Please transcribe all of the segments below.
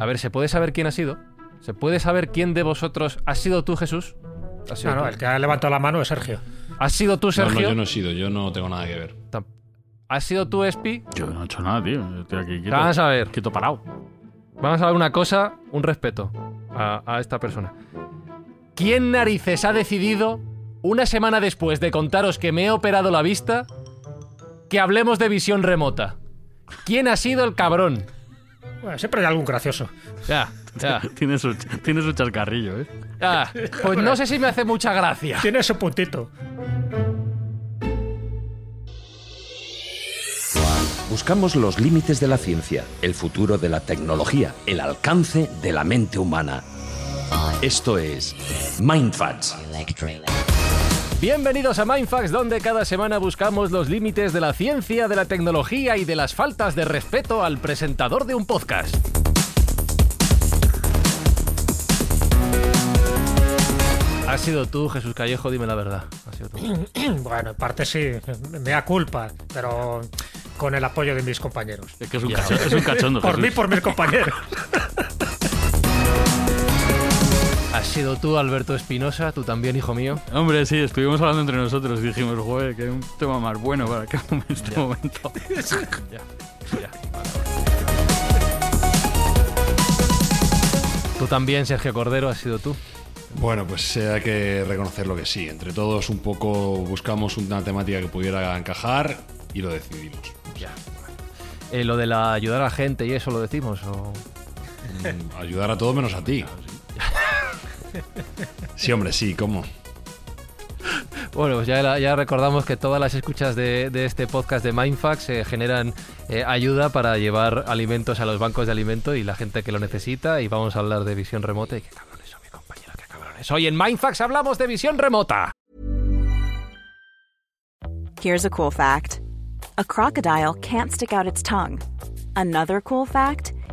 A ver, ¿se puede saber quién ha sido? ¿Se puede saber quién de vosotros ha sido tú, Jesús? ¿Has sido No, no, tú? el que ha levantado la mano es Sergio. ¿Has sido tú, No, Sergio? no, yo no he sido, yo no tengo nada que ver. ¿Has sido tú, Espi? Yo no he hecho nada, tío. Estoy aquí quieto. Vamos a ver. Quieto parado. Vamos a ver una cosa, un respeto a, a esta persona. ¿Quién narices ha decidido, una semana después de contaros que me he operado la vista, que hablemos de visión remota? ¿Quién ha sido el cabrón? Bueno, siempre hay algún gracioso. Ya, ya, Tiene su, tiene su chascarrillo, ¿eh? ya. Pues no sé si me hace mucha gracia. Tiene su puntito. Buscamos los límites de la ciencia, el futuro de la tecnología, el alcance de la mente humana. Esto es Mindfacts. Bienvenidos a Mindfax, donde cada semana buscamos los límites de la ciencia, de la tecnología y de las faltas de respeto al presentador de un podcast. Has sido tú, Jesús Callejo, dime la verdad. Has sido tú. Bueno, en parte sí, me da culpa, pero con el apoyo de mis compañeros. Es que es un, cachondo, es un cachondo, Por mí, por mis compañeros. Has sido tú, Alberto Espinosa, tú también, hijo mío. Hombre, sí, estuvimos hablando entre nosotros y dijimos, joder, que hay un tema más bueno para que en este momento. Ya, ya. Tú también, Sergio Cordero, has sido tú. Bueno, pues hay que reconocerlo que sí. Entre todos un poco buscamos una temática que pudiera encajar y lo decidimos. Ya. Eh, lo de la ayudar a la gente y eso lo decimos. O... Mm, Ayudar a todo menos a ti. Sí, hombre, sí, ¿cómo? Bueno, pues ya, ya recordamos que todas las escuchas de, de este podcast de Mindfax eh, generan eh, ayuda para llevar alimentos a los bancos de alimento y la gente que lo necesita. Y vamos a hablar de visión remota. Y qué cabrones son, mi compañero, qué cabrones. Hoy en Mindfax hablamos de visión remota. Here's a cool fact a crocodile can't stick out its tongue. Another cool fact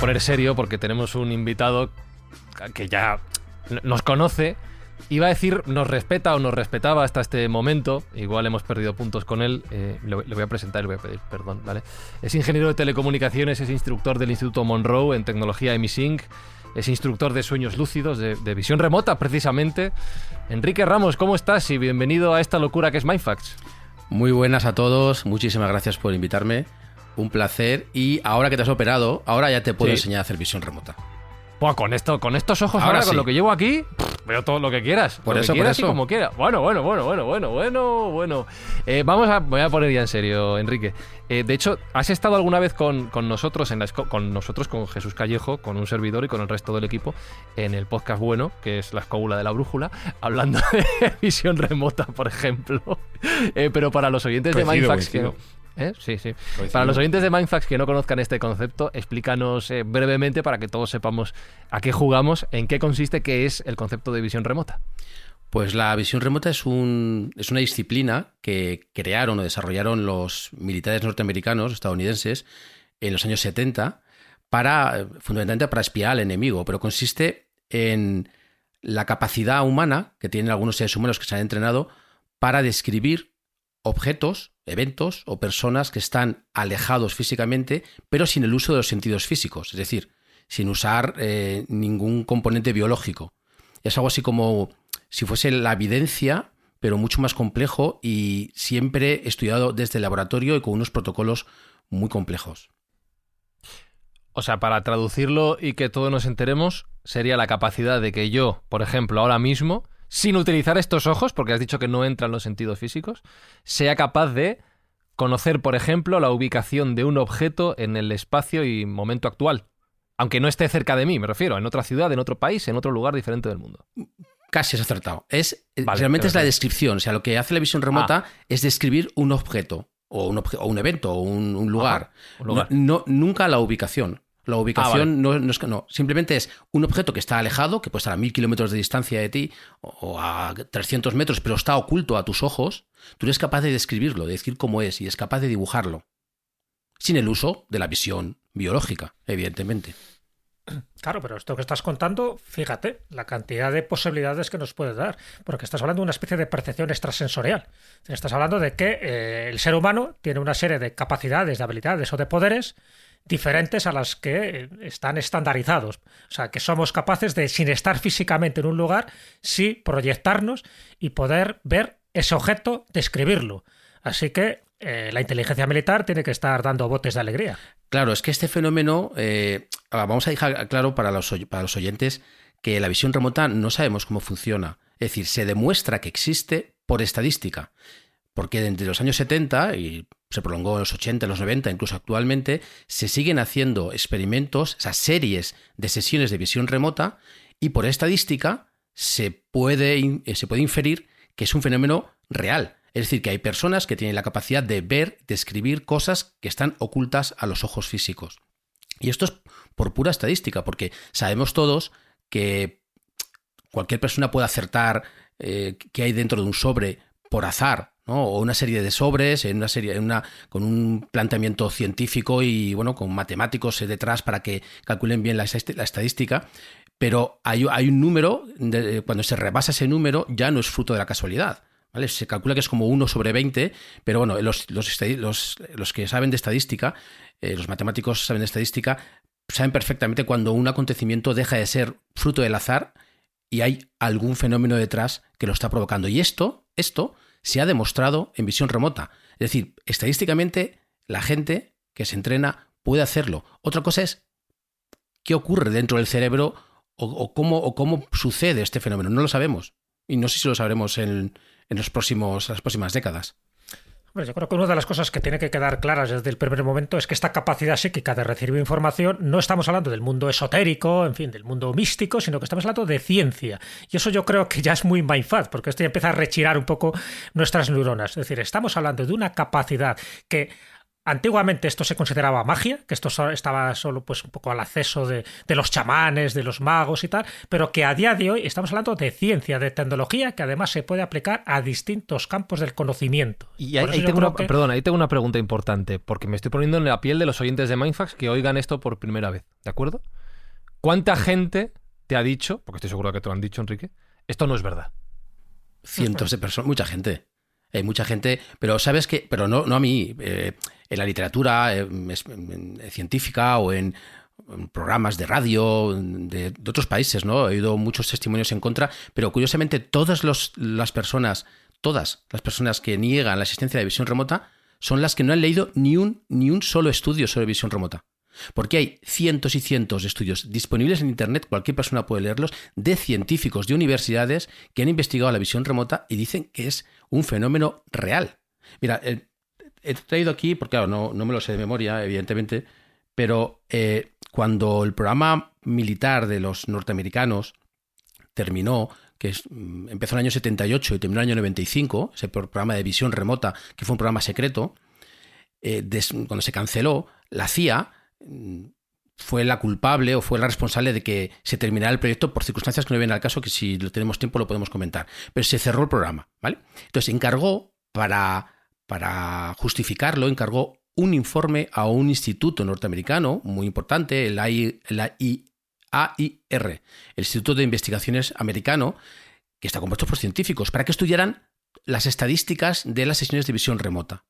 poner serio porque tenemos un invitado que ya nos conoce. Iba a decir nos respeta o nos respetaba hasta este momento. Igual hemos perdido puntos con él. Eh, le, le voy a presentar y le voy a pedir perdón, ¿vale? Es ingeniero de telecomunicaciones, es instructor del Instituto Monroe en tecnología Emisync. Es instructor de sueños lúcidos, de, de visión remota, precisamente. Enrique Ramos, ¿cómo estás? Y bienvenido a esta locura que es Mindfacts. Muy buenas a todos, muchísimas gracias por invitarme. Un placer. Y ahora que te has operado, ahora ya te puedo Sí. enseñar a hacer visión remota. Buah, con esto, con estos ojos ahora, Ahora con lo que llevo aquí, pff, veo todo lo que quieras. Por lo eso, que por quieras y como quieras. Bueno, bueno, bueno, bueno, bueno, bueno, bueno. Eh, vamos a, voy a poner ya en serio, Enrique. Eh, de hecho, has estado alguna vez con, con nosotros, en la con nosotros, con Jesús Callejo, con un servidor y con el resto del equipo, en el podcast bueno, que es la escóbula de la brújula, hablando de visión remota, por ejemplo. Eh, pero para los oyentes de Mindfax que. ¿Eh? Sí, sí. Coincido. Para los oyentes de Mindfax que no conozcan este concepto, explícanos eh, brevemente para que todos sepamos a qué jugamos, en qué consiste, qué es el concepto de visión remota. Pues la visión remota es, un, es una disciplina que crearon o desarrollaron los militares norteamericanos, estadounidenses, en los años 70, para, fundamentalmente para espiar al enemigo, pero consiste en la capacidad humana que tienen algunos seres humanos que se han entrenado para describir objetos, eventos o personas que están alejados físicamente, pero sin el uso de los sentidos físicos, es decir, sin usar eh, ningún componente biológico. Es algo así como si fuese la evidencia, pero mucho más complejo y siempre estudiado desde el laboratorio y con unos protocolos muy complejos. O sea, para traducirlo y que todos nos enteremos, sería la capacidad de que yo, por ejemplo, ahora mismo, sin utilizar estos ojos, porque has dicho que no entran los sentidos físicos, sea capaz de conocer, por ejemplo, la ubicación de un objeto en el espacio y momento actual. Aunque no esté cerca de mí, me refiero, en otra ciudad, en otro país, en otro lugar diferente del mundo. Casi has acertado. Es, Vale, realmente es la descripción. O sea, lo que hace la visión remota es describir un objeto, o un, obje- o un evento, o un, un lugar. un lugar. No, no- nunca la ubicación. La ubicación no, no es que no. Simplemente es un objeto que está alejado, que puede estar a mil kilómetros de distancia de ti, o, o a 300 metros, pero está oculto a tus ojos. Tú eres capaz de describirlo, de decir cómo es, y es capaz de dibujarlo. Sin el uso de la visión biológica, evidentemente. Claro, pero esto que estás contando, fíjate, la cantidad de posibilidades que nos puede dar, porque estás hablando de una especie de percepción extrasensorial. Estás hablando de que eh, el ser humano tiene una serie de capacidades, de habilidades o de poderes diferentes a las que están estandarizados. O sea, que somos capaces de, sin estar físicamente en un lugar, sí proyectarnos y poder ver ese objeto, describirlo. Así que eh, la inteligencia militar tiene que estar dando botes de alegría. Claro, es que este fenómeno, eh, ah, vamos a dejar claro para los, para los oyentes que la visión remota no sabemos cómo funciona. Es decir, se demuestra que existe por estadística. Porque desde los años 70 y se prolongó en los 80, en los 90, incluso actualmente, se siguen haciendo experimentos, o sea, series de sesiones de visión remota y por estadística se puede, eh, se puede inferir que es un fenómeno real. Es decir, que hay personas que tienen la capacidad de ver, describir cosas que están ocultas a los ojos físicos. Y esto es por pura estadística, porque sabemos todos que cualquier persona puede acertar eh, qué hay dentro de un sobre por azar, O una serie de sobres, en una serie, en una, con un planteamiento científico y bueno, con matemáticos eh, detrás para que calculen bien la, estadística. Pero hay, hay un número, de- cuando se rebasa ese número, ya no es fruto de la casualidad. ¿vale? Se calcula que es como 1 sobre 20, pero bueno, los, los- los que saben de estadística, eh, los matemáticos saben de estadística, saben perfectamente cuando un acontecimiento deja de ser fruto del azar y hay algún fenómeno detrás que lo está provocando. Y esto, esto se ha demostrado en visión remota. Es decir, estadísticamente la gente que se entrena puede hacerlo. Otra cosa es qué ocurre dentro del cerebro o, cómo, o cómo sucede este fenómeno. No lo sabemos. Y no sé si lo sabremos en, en los próximos, las próximas décadas. Hombre, yo creo que una de las cosas que tiene que quedar claras desde el primer momento es que esta capacidad psíquica de recibir información no estamos hablando del mundo esotérico, en fin, del mundo místico, sino que estamos hablando de ciencia. Y eso yo creo que ya es muy mindfuck, porque esto ya empieza a rechirar un poco nuestras neuronas. Es decir, estamos hablando de una capacidad que Antiguamente esto se consideraba magia, que esto estaba solo pues un poco al acceso de, de los chamanes, de los magos y tal, pero que a día de hoy estamos hablando de ciencia, de tecnología, que además se puede aplicar a distintos campos del conocimiento. Y ahí, tengo una, que- perdón, ahí tengo una pregunta importante, porque me estoy poniendo en la piel de los oyentes de Mindfax que oigan esto por primera vez, ¿de acuerdo? ¿Cuánta gente te ha dicho, porque estoy seguro que te lo han dicho, Enrique, esto no es verdad? cientos de personas, mucha gente. Hay mucha gente, pero sabes que, pero no, no a mí, eh, en la literatura eh, en científica o en, programas de radio de, otros países, ¿no? He oído muchos testimonios en contra, pero curiosamente todas las personas, todas las personas que niegan la existencia de visión remota son las que no han leído ni un, ni un solo estudio sobre visión remota. Porque hay cientos y cientos de estudios disponibles en Internet, cualquier persona puede leerlos, de científicos de universidades que han investigado la visión remota y dicen que es un fenómeno real. Mira, eh, he traído aquí, porque claro, no, no me lo sé de memoria, evidentemente, pero eh, cuando el programa militar de los norteamericanos terminó, que mm, empezó en el año 78 y terminó en el año 95, ese programa de visión remota, que fue un programa secreto, eh, cuando se canceló, la CIA fue la culpable o fue la responsable de que se terminara el proyecto por circunstancias que no vienen al caso, que si lo tenemos tiempo lo podemos comentar. Pero se cerró el programa, ¿vale? Entonces encargó para, para justificarlo, encargó un informe a un instituto norteamericano muy importante, el AIR, el Instituto de Investigaciones Americano, que está compuesto por científicos, para que estudiaran las estadísticas de las sesiones de visión remota.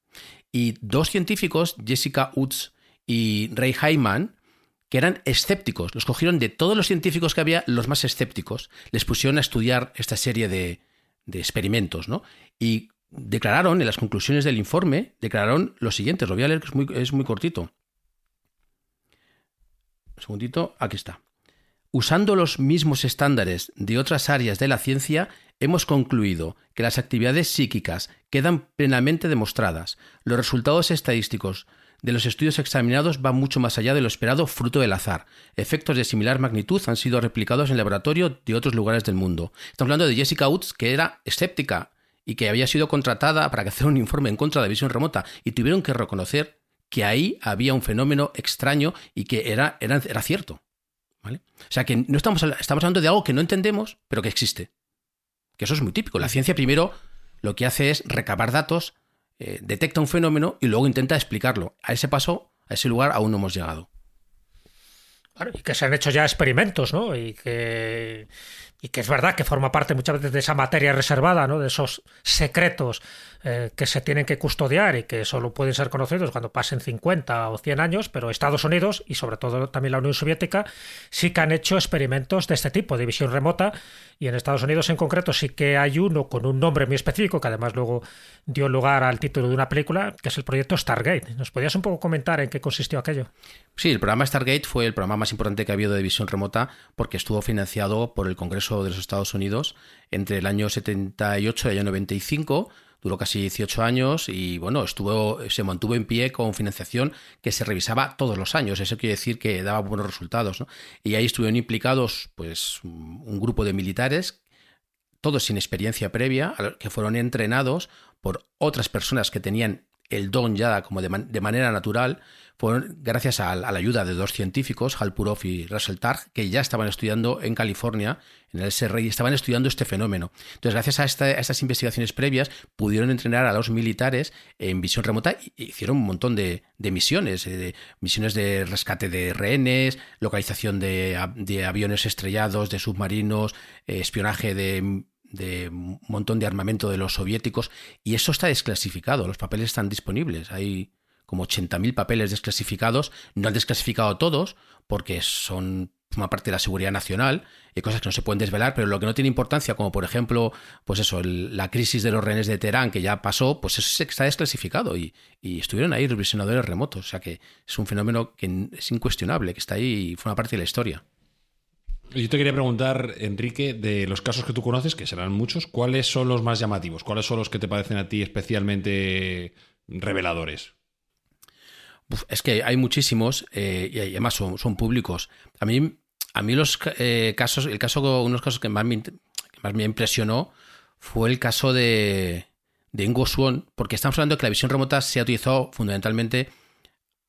Y dos científicos, Jessica Utz y Ray Hyman, que eran escépticos. Los cogieron de todos los científicos que había, los más escépticos. Les pusieron a estudiar esta serie de, de experimentos, ¿no? Y declararon, en las conclusiones del informe, declararon lo siguiente, lo voy a leer que es muy, es muy cortito. Un segundito, aquí está. Usando los mismos estándares de otras áreas de la ciencia, hemos concluido que las actividades psíquicas quedan plenamente demostradas. Los resultados estadísticos de los estudios examinados van mucho más allá de lo esperado fruto del azar. Efectos de similar magnitud han sido replicados en laboratorio de otros lugares del mundo. Estamos hablando de Jessica Woods, que era escéptica y que había sido contratada para hacer un informe en contra de la visión remota y tuvieron que reconocer que ahí había un fenómeno extraño y que era, era, era cierto. ¿vale? O sea que no estamos, estamos hablando de algo que no entendemos, pero que existe. Que eso es muy típico. La ciencia primero lo que hace es recabar datos, eh, detecta un fenómeno y luego intenta explicarlo. A ese paso, a ese lugar aún no hemos llegado. Claro, y que se han hecho ya experimentos, ¿no? Y que, y que es verdad que forma parte muchas veces de esa materia reservada, ¿no? De esos secretos eh, que se tienen que custodiar y que solo pueden ser conocidos cuando pasen 50 o 100 años, pero Estados Unidos y sobre todo también la Unión Soviética sí que han hecho experimentos de este tipo, de visión remota, y en Estados Unidos en concreto sí que hay uno con un nombre muy específico, que además luego dio lugar al título de una película, que es el proyecto Stargate. ¿Nos podías un poco comentar en qué consistió aquello? Sí, el programa Stargate fue el programa más importante que ha habido de visión remota porque estuvo financiado por el Congreso de los Estados Unidos entre el año 78 y el año 95 duró casi 18 años y bueno, estuvo, se mantuvo en pie con financiación que se revisaba todos los años. Eso quiere decir que daba buenos resultados. Y ahí estuvieron implicados pues un grupo de militares, todos sin experiencia previa, que fueron entrenados por otras personas que tenían el don ya como de, manera natural fueron gracias a, la ayuda de dos científicos, Hal Purov y Russell Targ, que ya estaban estudiando en California, en el SRI, estaban estudiando este fenómeno. Entonces, gracias a, estas investigaciones previas, pudieron entrenar a los militares en visión remota e hicieron un montón de, misiones, eh, de, misiones de rescate de rehenes, localización de, aviones estrellados, de submarinos, eh, espionaje de de un montón de armamento de los soviéticos y eso está desclasificado, los papeles están disponibles, hay como 80.000 papeles desclasificados. No han desclasificado todos porque son una parte de la seguridad nacional y cosas que no se pueden desvelar, pero lo que no tiene importancia, como por ejemplo, pues eso, la crisis de los rehenes de Teherán que ya pasó, pues eso está desclasificado y, estuvieron ahí los visionadores remotos. O sea que es un fenómeno que es incuestionable, que está ahí y una parte de la historia. Yo te quería preguntar, Enrique, de los casos que tú conoces, que serán muchos, ¿cuáles son los más llamativos? ¿Cuáles son los que te parecen a ti especialmente reveladores? es que hay muchísimos eh, y además son, públicos. A mí, a mí los eh, casos, el caso, unos casos que más me, más me impresionó fue el caso de, de Ingo Swan, porque estamos hablando de que la visión remota se ha utilizado fundamentalmente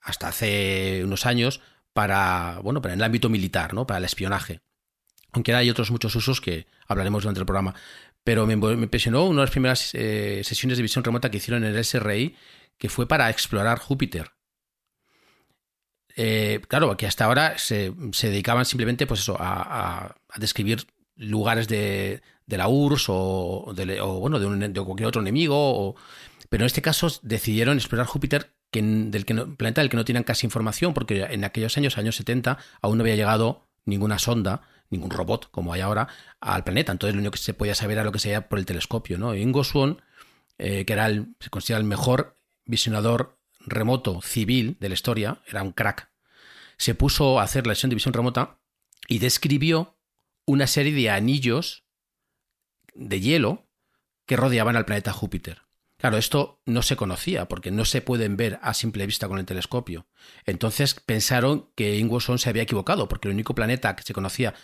hasta hace unos años para, bueno, para el ámbito militar, ¿no? Para el espionaje. Aunque hay otros muchos usos que hablaremos durante el programa. Pero me, impresionó una de las primeras eh, sesiones de visión remota que hicieron en el SRI, que fue para explorar Júpiter. Eh, claro, que hasta ahora se, dedicaban simplemente pues eso, a, describir lugares de, la URSS o, de, bueno, de, cualquier otro enemigo. pero en este caso decidieron explorar Júpiter, que, del que planeta del que no tenían casi información, porque en aquellos años, años 70, aún no había llegado ninguna sonda, ningún robot, como hay ahora, al planeta. Entonces lo único que se podía saber era lo que se veía por el telescopio. ¿no? Ingo Swan, eh, que era el, se considera el mejor visionador remoto civil de la historia, era un crack, se puso a hacer la sesión de visión remota y describió una serie de anillos de hielo que rodeaban al planeta Júpiter. Claro, esto no se conocía porque no se pueden ver a simple vista con el telescopio. Entonces pensaron que Ingwerson se había equivocado porque el único planeta que se conocía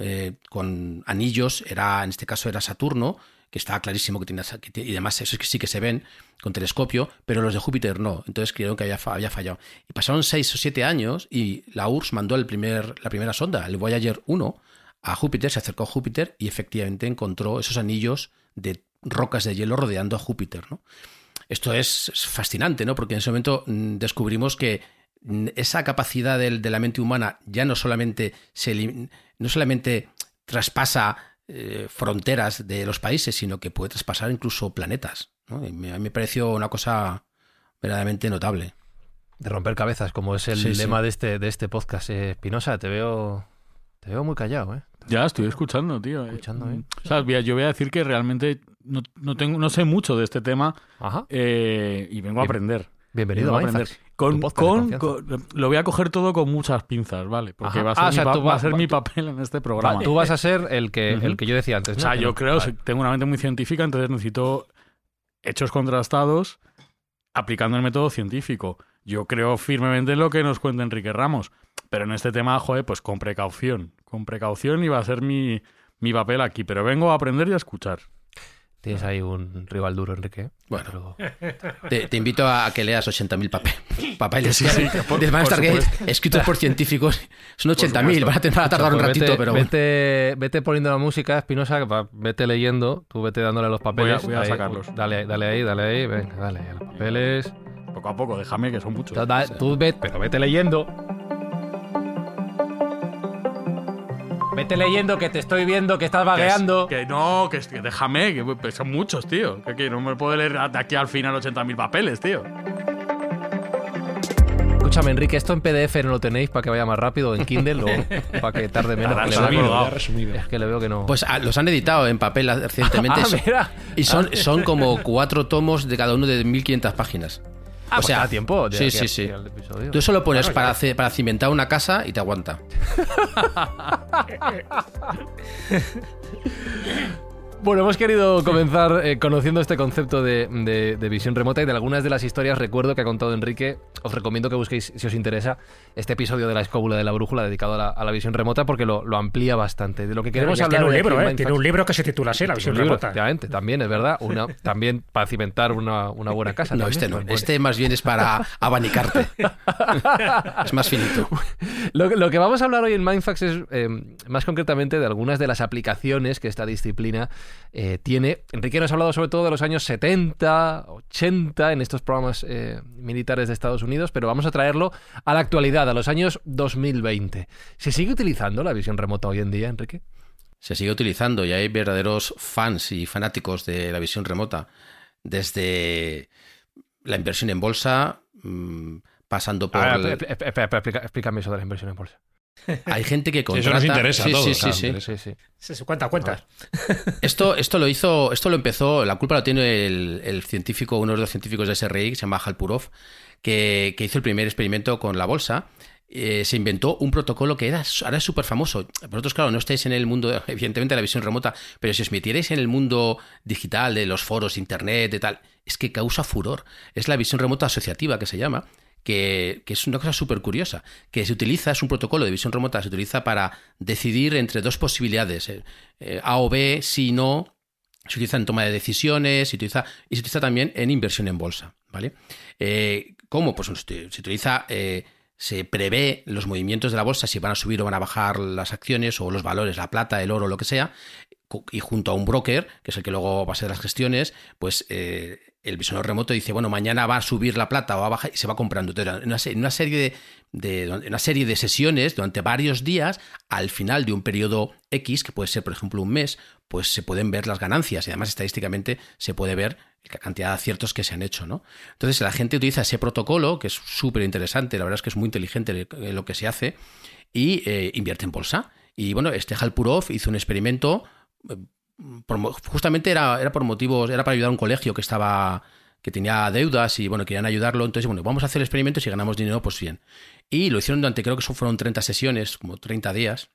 eh, con anillos era, en este caso, era Saturno que estaba clarísimo que tiene, y además eso es que sí que se ven con telescopio, pero los de Júpiter no. Entonces creyeron que había, fallado. Y pasaron seis o siete años y la URSS mandó el primer, la primera sonda, el Voyager 1, a Júpiter, se acercó a Júpiter y efectivamente encontró esos anillos de rocas de hielo rodeando a Júpiter. ¿no? Esto es, fascinante, ¿no? porque en ese momento mm, descubrimos que esa capacidad de, de la mente humana ya no solamente, se, no solamente traspasa eh, fronteras de los países, sino que puede traspasar incluso planetas. a mí me pareció una cosa verdaderamente notable. de romper cabezas, como es el Sí, sí. lema de este de este podcast. Eh, Espinosa, te veo te veo muy callado, ¿eh? Ya, estoy escuchando, tío. Escuchando, ¿eh? O sea, voy a- yo voy a decir que realmente no, no tengo, no sé mucho de este tema Ajá. eh, y vengo a aprender. Bienvenido a. Mindfax, Con, con- con- lo voy a coger todo con muchas pinzas, ¿vale? Porque Ajá. va a ser, Ah, o mi, sea, pa- tú va va- a ser va- mi papel en este programa. Tú vas a ser el que el que yo decía antes, O sea, yo creo, vale. tengo una mente muy científica, entonces necesito hechos contrastados aplicando el método científico. Yo creo firmemente en lo que nos cuenta Enrique Ramos, pero en este tema, joder, pues con precaución. Con precaución y va a ser mi, mi papel aquí, pero vengo a aprender y a escuchar. Tienes ahí un rival duro, Enrique. Bueno. Pero- Te, te invito a que leas 80.000 pape- papeles Sí, sí, por- por Stargate escritos por científicos. Son 80.000, supuesto. van a, tener- van a tardar un Pues ratito, vete, pero bueno. vete, vete poniendo la música, Espinosa, vete leyendo, tú vete dándole los papeles. Voy a- voy a Ahí, sacarlos. Dale, dale ahí, dale ahí, venga, dale los papeles. Poco a poco, déjame que son muchos. Da- da- Tú vete, pero vete leyendo. Vete leyendo que te estoy viendo que estás vagueando. Que, es- que no, que, que déjame, que pues, son muchos, tío. Que, que no me puedo leer de aquí al final 80.000 papeles, tío. Escúchame, Enrique, esto en PDF no lo tenéis para que vaya más rápido en Kindle o para que tarde menos. Que veo ya resumido. es que le veo que no. Pues ah, los han editado en papel recientemente. Ah, mira. Y son, son como cuatro tomos de cada uno de 1500 páginas. Ah, pues da tiempo. de sí, aquí sí, sí. episodio. Tú eso lo pones para, hacer- para cimentar una casa y te aguanta. Bueno, hemos querido comenzar eh, conociendo este concepto de, de- de visión remota y de algunas de las historias, recuerdo que ha contado Enrique, os recomiendo que busquéis, si os interesa, este episodio de la escóbula de la brújula dedicado a la, a la visión remota porque lo, lo amplía bastante. De lo que queremos hablar tiene un libro, ¿eh? Tiene un libro que se titula así, La visión libro, remota. efectivamente, también es verdad. Una, también para cimentar una, una buena casa. No, también, este no. Este más bien es para abanicarte. es más finito. Lo, que- lo que vamos a hablar hoy en Mindfax es eh, más concretamente de algunas de las aplicaciones que esta disciplina eh, tiene. Enrique nos ha hablado sobre todo de los años 70, 80 en estos programas eh, militares de Estados Unidos, pero vamos a traerlo a la actualidad, a los años 2020. ¿Se sigue utilizando la visión remota hoy en día, Enrique? Se sigue utilizando y hay verdaderos fans y fanáticos de la visión remota. Desde la inversión en bolsa, mm, pasando por... Ver, el- explícame eso de la inversión en bolsa. Hay gente que eso contrata... nos interesa a sí, todos, sí, sí, claro, sí. Sí, sí. Sí, sí, cuenta, cuenta. Esto, esto lo hizo, esto lo empezó, la culpa lo tiene el, el científico, uno de los científicos de SRI, que se llama Halpurov, que, que hizo el primer experimento con la bolsa. Eh, se inventó un protocolo que era, ahora es súper famoso. Vosotros, claro, no estáis en el mundo, evidentemente, de la visión remota, pero si os metierais en el mundo digital, de los foros, internet, de tal, es que causa furor. Es la visión remota asociativa que se llama, que, es una cosa súper curiosa, que se utiliza, es un protocolo de visión remota, se utiliza para decidir entre dos posibilidades, eh, eh, A o B, sí, no, se utiliza en toma de decisiones, se utiliza, y se utiliza también en inversión en bolsa, ¿vale? Eh, ¿Cómo? Pues se utiliza, eh, se prevé los movimientos de la bolsa, si van a subir o van a bajar las acciones o los valores, la plata, el oro, lo que sea, y junto a un broker, que es el que luego va a hacer las gestiones, pues el visionador remoto dice, bueno, mañana va a subir la plata o va a bajar y se va comprando. En una, serie de, una serie de sesiones durante varios días, al final de un periodo X, que puede ser, por ejemplo, un mes, pues se pueden ver las ganancias y además estadísticamente se puede ver la cantidad de aciertos que se han hecho, ¿no? Entonces la gente utiliza ese protocolo, que es súper interesante, la verdad es que es muy inteligente lo que se hace, y eh, invierte en bolsa. Y bueno, este Halpurov hizo un experimento, eh, por justamente era, era por motivos, era para ayudar a un colegio que estaba que tenía deudas y bueno, querían ayudarlo, entonces bueno, vamos a hacer el experimento y ganamos dinero, pues bien. Y lo hicieron durante, creo que fueron 30 sesiones, como 30 días.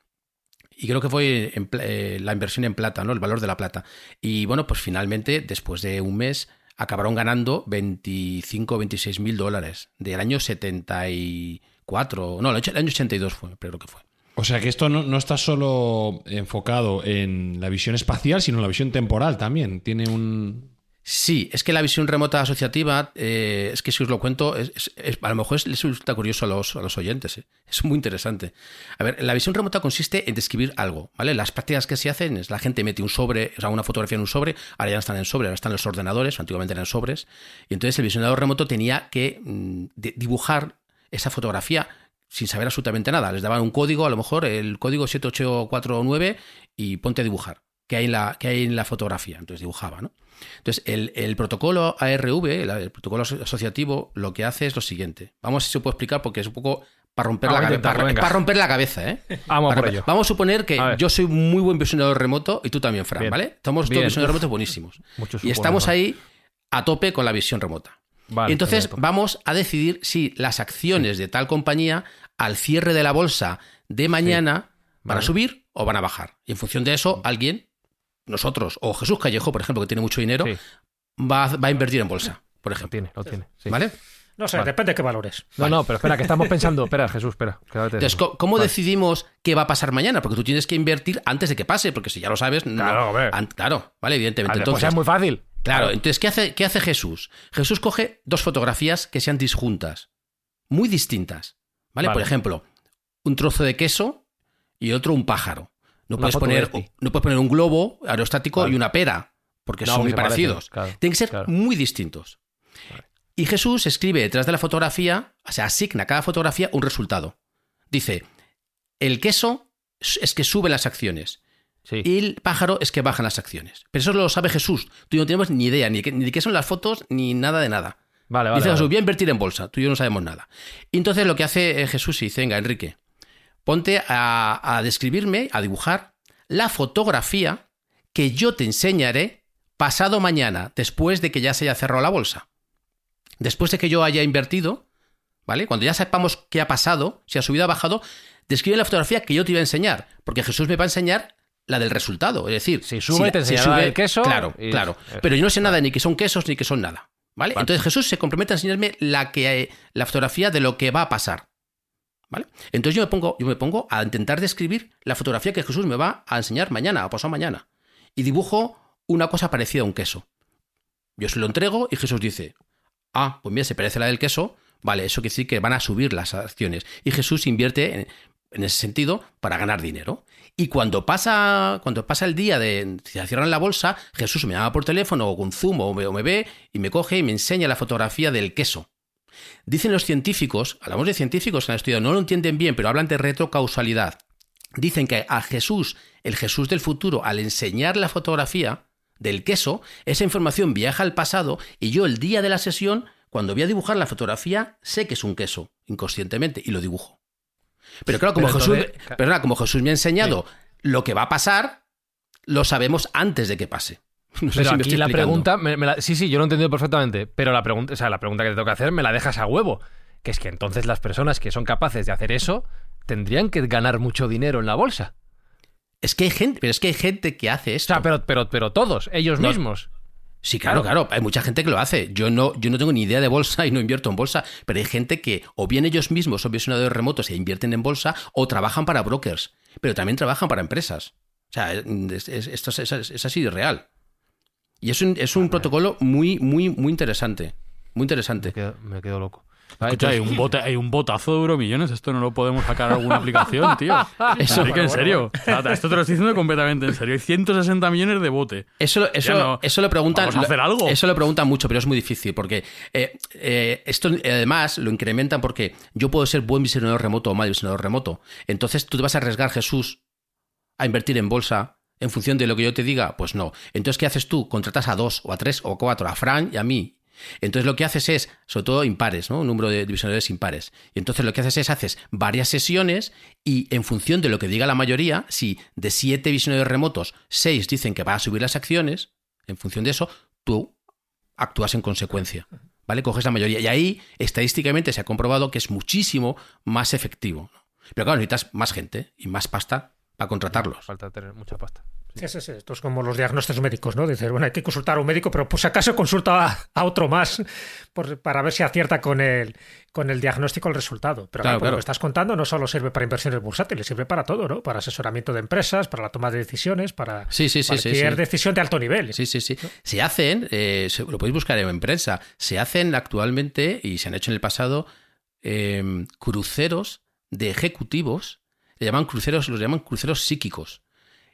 Y creo que fue en eh, la inversión en plata, ¿no? El valor de la plata. Y bueno, pues finalmente, después de un mes, acabaron ganando 25 o 26 mil dólares del año 74. No, el año 82 fue, creo que fue. O sea que esto no, no está solo enfocado en la visión espacial, sino en la visión temporal también. Tiene un. Sí, es que la visión remota asociativa, eh, es que si os lo cuento, es- a lo mejor es- les resulta curioso a los, a los oyentes. eh. Es muy interesante. A ver, la visión remota consiste en describir algo, ¿vale? Las prácticas que se hacen es la gente mete un sobre, o sea, una fotografía en un sobre, ahora ya no están en sobre, ahora están en los ordenadores, antiguamente eran sobres, y entonces el visionador remoto tenía que mm, dibujar esa fotografía sin saber absolutamente nada. Les daban un código, a lo mejor el código 7849, y ponte a dibujar. que hay en la, que hay en la fotografía. Entonces dibujaba, ¿no? Entonces, el, el protocolo ARV, el, el protocolo aso- asociativo, lo que hace es lo siguiente. Vamos a ver si se puede explicar porque es un poco para romper, Vamos la, a cabe- intentarlo, para, romper la cabeza, ¿eh? Vamos Para por ello. Vamos a suponer que A yo soy muy buen visionador remoto y tú también, Fran, Bien. ¿vale? Estamos todos visionadores remotos buenísimos. Mucho y supone, estamos ¿no? ahí a tope con la visión remota. Vale, Y entonces perfecto. vamos a decidir si las acciones de tal compañía al cierre de la bolsa de mañana van a subir o van a bajar. Y en función de eso, alguien, nosotros o Jesús Callejo, por ejemplo, que tiene mucho dinero, Sí, va, a- va a invertir en bolsa, por lo ejemplo. tiene, lo tiene. sí. ¿Vale? No sé, Vale. depende de qué valores. No, no, pero espera, que estamos pensando. Espera, Jesús, espera. quédate Entonces, eso. ¿co- ¿cómo Vale. decidimos qué va a pasar mañana? Porque tú tienes que invertir antes de que pase, porque si ya lo sabes, no. Claro, hombre. An- claro, vale, evidentemente. después Entonces, es muy fácil. Claro, entonces, ¿qué hace, ¿qué hace Jesús? Jesús coge dos fotografías que sean disjuntas, muy distintas. ¿Vale? Vale. Por ejemplo, un trozo de queso y otro un pájaro. No, puedes poner, no puedes poner un globo aerostático Vale. y una pera, porque No, son muy parecidos. parecen, claro, Tienen que ser claro. muy distintos. Y Jesús escribe detrás de la fotografía, o sea, asigna a cada fotografía un resultado. Dice, el queso es que sube las acciones. Sí. Y el pájaro es que bajan las acciones. Pero eso lo sabe Jesús. Tú y yo no tenemos ni idea, ni, qué- ni de qué son las fotos, ni nada de nada. Vale, vale. dice vale. Jesús, voy a invertir en bolsa. Tú y yo no sabemos nada. Y entonces lo que hace eh, Jesús dice, venga, Enrique, ponte a, a describirme, a dibujar la fotografía que yo te enseñaré pasado mañana, después de que ya se haya cerrado la bolsa. Después de que yo haya invertido, ¿vale? Cuando ya sepamos qué ha pasado, si ha subido o ha bajado, describe la fotografía que yo te iba a enseñar, porque Jesús me va a enseñar la del resultado, es decir, Si sube, te enseñará el queso Claro, y- claro. Pero yo no sé nada ni que son quesos ni que son nada, ¿vale? Vale. Entonces Jesús se compromete a enseñarme la que eh, la fotografía de lo que va a pasar. ¿Vale? Entonces yo me pongo, yo me pongo a intentar describir la fotografía que Jesús me va a enseñar mañana o pasado mañana. Y dibujo una cosa parecida a un queso. Yo se lo entrego y Jesús dice, ah, pues mira, se parece a la del queso, vale, eso quiere decir que van a subir las acciones. Y Jesús invierte en, en ese sentido para ganar dinero. Y cuando pasa, cuando pasa el día de se cierran la bolsa, Jesús me llama por teléfono o con Zoom o me, o me ve y me coge y me enseña la fotografía del queso. Dicen los científicos, hablamos de científicos que han estudiado, no lo entienden bien, pero hablan de retrocausalidad. Dicen que a Jesús, el Jesús del futuro, al enseñar la fotografía del queso, esa información viaja al pasado y yo el día de la sesión, cuando voy a dibujar la fotografía, sé que es un queso, inconscientemente, y lo dibujo. Pero claro, como, Pero Jesús, entonces- perdona, como Jesús me ha enseñado lo que va a pasar, lo sabemos antes de que pase. No sé Pero si me aquí la pregunta, me- me la- sí, sí, yo lo he entendido perfectamente, pero la pregunta, o sea, la pregunta que te tengo que hacer me la dejas a huevo, que es que entonces las personas que son capaces de hacer eso tendrían que ganar mucho dinero en la bolsa. Es que hay gente, pero es que hay gente que hace O esto. sea, pero, pero, pero todos, ellos No. mismos. Sí, claro, claro. Hay mucha gente que lo hace. Yo no, yo no tengo ni idea de bolsa y no invierto en bolsa, pero hay gente que o bien ellos mismos son visionadores remotos e invierten en bolsa o trabajan para brokers, pero también trabajan para empresas. O sea, es- es- esto es, es- así de real. Y es un, es un protocolo muy, muy, muy interesante. Muy interesante. Me quedo, me quedo loco. Escucha, hay un, bote, hay un botazo de euromillones. Esto no lo podemos sacar a alguna aplicación, tío. Eso- en serio. Esto te lo estoy diciendo completamente en serio. Hay 160 millones de bote. Eso, eso, no. eso lo preguntan. Vamos a hacer algo. Eso lo preguntan mucho, pero es muy difícil porque eh, eh, esto eh, además lo incrementan porque yo puedo ser buen visionador remoto o mal visionador remoto. Entonces tú te vas a arriesgar, Jesús, a invertir en bolsa en función de lo que yo te diga. Pues no. Entonces, ¿qué haces tú? Contratas a dos o a tres o a cuatro, a Fran y a mí. Entonces lo que haces es, sobre todo impares, ¿no? Un número de visionadores impares. Y entonces lo que haces es, haces varias sesiones y en función de lo que diga la mayoría, si de siete visionadores remotos, seis dicen que va a subir las acciones, en función de eso, tú actúas en consecuencia. ¿Vale? Coges la mayoría. Y ahí, estadísticamente, se ha comprobado que es muchísimo más efectivo. Pero claro, necesitas más gente y más pasta para contratarlos. Falta tener mucha pasta. Sí, sí, sí. Esto es como los diagnósticos médicos, ¿no? Dices, bueno, hay que consultar a un médico, pero por si acaso consulta a, a otro más por- para ver si acierta con el, con el diagnóstico el resultado. Pero Claro, por lo que estás contando no solo sirve para inversiones bursátiles, sirve para todo, ¿no? Para asesoramiento de empresas, para la toma de decisiones, para Sí, sí, cualquier decisión de alto nivel. Sí, sí, sí. Se hacen, eh, lo podéis buscar en prensa, se hacen actualmente y se han hecho en el pasado eh, cruceros de ejecutivos, le llaman cruceros, los llaman cruceros psíquicos.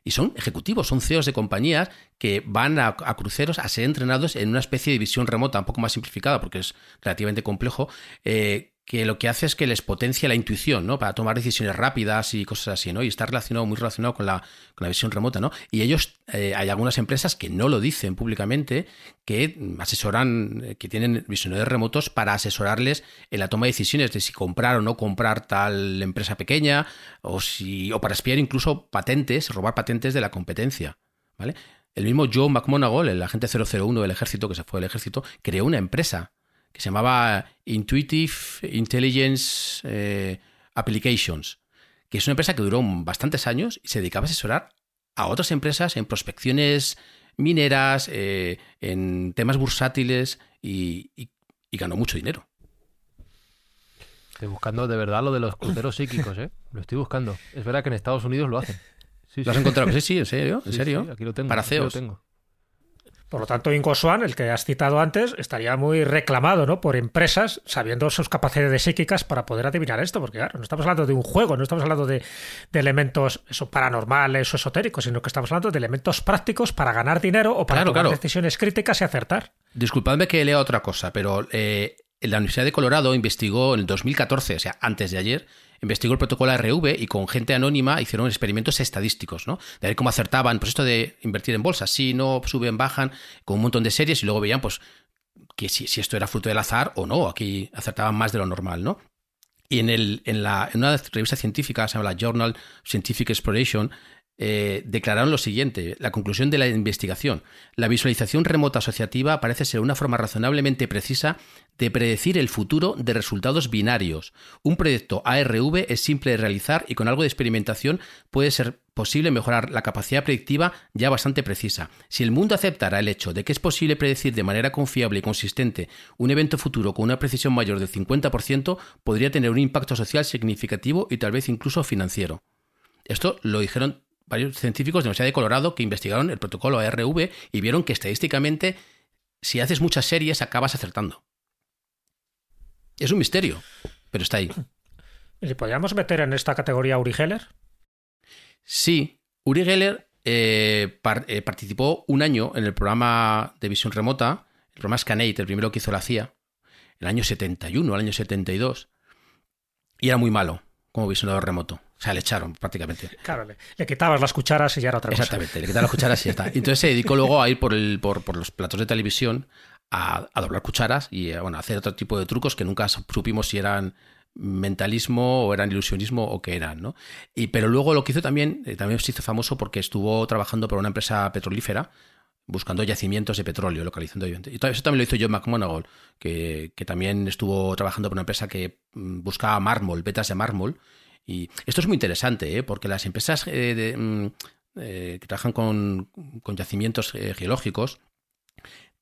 Y son ejecutivos, son CEOs de compañías que van a, a cruceros a ser entrenados en una especie de visión remota, un poco más simplificada porque es relativamente complejo, eh, que lo que hace es que les potencia la intuición, ¿no? Para tomar decisiones rápidas y cosas así, ¿no? Y está relacionado, muy relacionado con la, con la visión remota, ¿no? Y ellos, eh, hay algunas empresas que no lo dicen públicamente, que asesoran, eh, que tienen visionarios remotos para asesorarles en la toma de decisiones de si comprar o no comprar tal empresa pequeña, o si, o para espiar incluso patentes, robar patentes de la competencia, ¿vale? El mismo Joe McMonagall, el agente 001 del ejército, que se fue del ejército, creó una empresa que se llamaba Intuitive Intelligence eh, Applications, que es una empresa que duró bastantes años y se dedicaba a asesorar a otras empresas en prospecciones mineras, eh, en temas bursátiles y, ganó mucho dinero. Estoy buscando de verdad lo de los cruceros psíquicos, ¿eh? Lo estoy buscando. Es verdad que en Estados Unidos lo hacen. ¿Lo has encontrado? Sí, sí, en serio. ¿En serio? aquí lo tengo. Para CEOs. Lo tengo. Por lo tanto, Ingo Swan, el que has citado antes, estaría muy reclamado ¿no? por empresas sabiendo sus capacidades psíquicas para poder adivinar esto, porque claro, no estamos hablando de un juego, no estamos hablando de, elementos eso, paranormales o esotéricos, sino que estamos hablando de elementos prácticos para ganar dinero o para tomar decisiones críticas y acertar. Disculpadme que lea otra cosa, pero eh, la Universidad de Colorado investigó en el 2014, o sea, antes de ayer, investigó el protocolo ARV y con gente anónima hicieron experimentos estadísticos, ¿no? De ver cómo acertaban, pues esto de invertir en bolsa, si no suben, bajan, con un montón de series y luego veían, pues, que si, si esto era fruto del azar o no, aquí acertaban más de lo normal, ¿no? Y en, el, en, la, en una revista científica, se llama la Journal Scientific Exploration, eh, declararon lo siguiente, la conclusión de la investigación. La visualización remota asociativa parece ser una forma razonablemente precisa de predecir el futuro de resultados binarios. Un proyecto ARV es simple de realizar y con algo de experimentación puede ser posible mejorar la capacidad predictiva ya bastante precisa. Si el mundo aceptara el hecho de que es posible predecir de manera confiable y consistente un evento futuro con una precisión mayor del 50%, podría tener un impacto social significativo y tal vez incluso financiero. Esto lo dijeron varios científicos de la Universidad de Colorado que investigaron el protocolo ARV y vieron que estadísticamente, si haces muchas series, acabas acertando. Es un misterio, pero está ahí. ¿Y podríamos meter en esta categoría Uri Geller? Sí, Uri Geller eh, eh, participó un año en el programa de visión remota, el programa Scanate, el primero que hizo la CIA, el año 71, el año 72, y era muy malo como visionador remoto. O sea, le echaron prácticamente. Claro, le, quitabas las cucharas y ya era otra cosa. Exactamente, le quitabas las cucharas y ya está. Entonces se dedicó luego a ir por, el, por, por los platos de televisión a, doblar cucharas y eh, bueno, a hacer otro tipo de trucos que nunca supimos si eran mentalismo o eran ilusionismo o qué eran, ¿no? Y, pero luego lo que hizo también, eh, también se hizo famoso porque estuvo trabajando para una empresa petrolífera buscando yacimientos de petróleo, localizando. Y eso también lo hizo John McMonagall, que, que también estuvo trabajando para una empresa que mm, buscaba mármol, vetas de mármol, y esto es muy interesante, ¿eh? porque las empresas mm, que trabajan con, yacimientos geológicos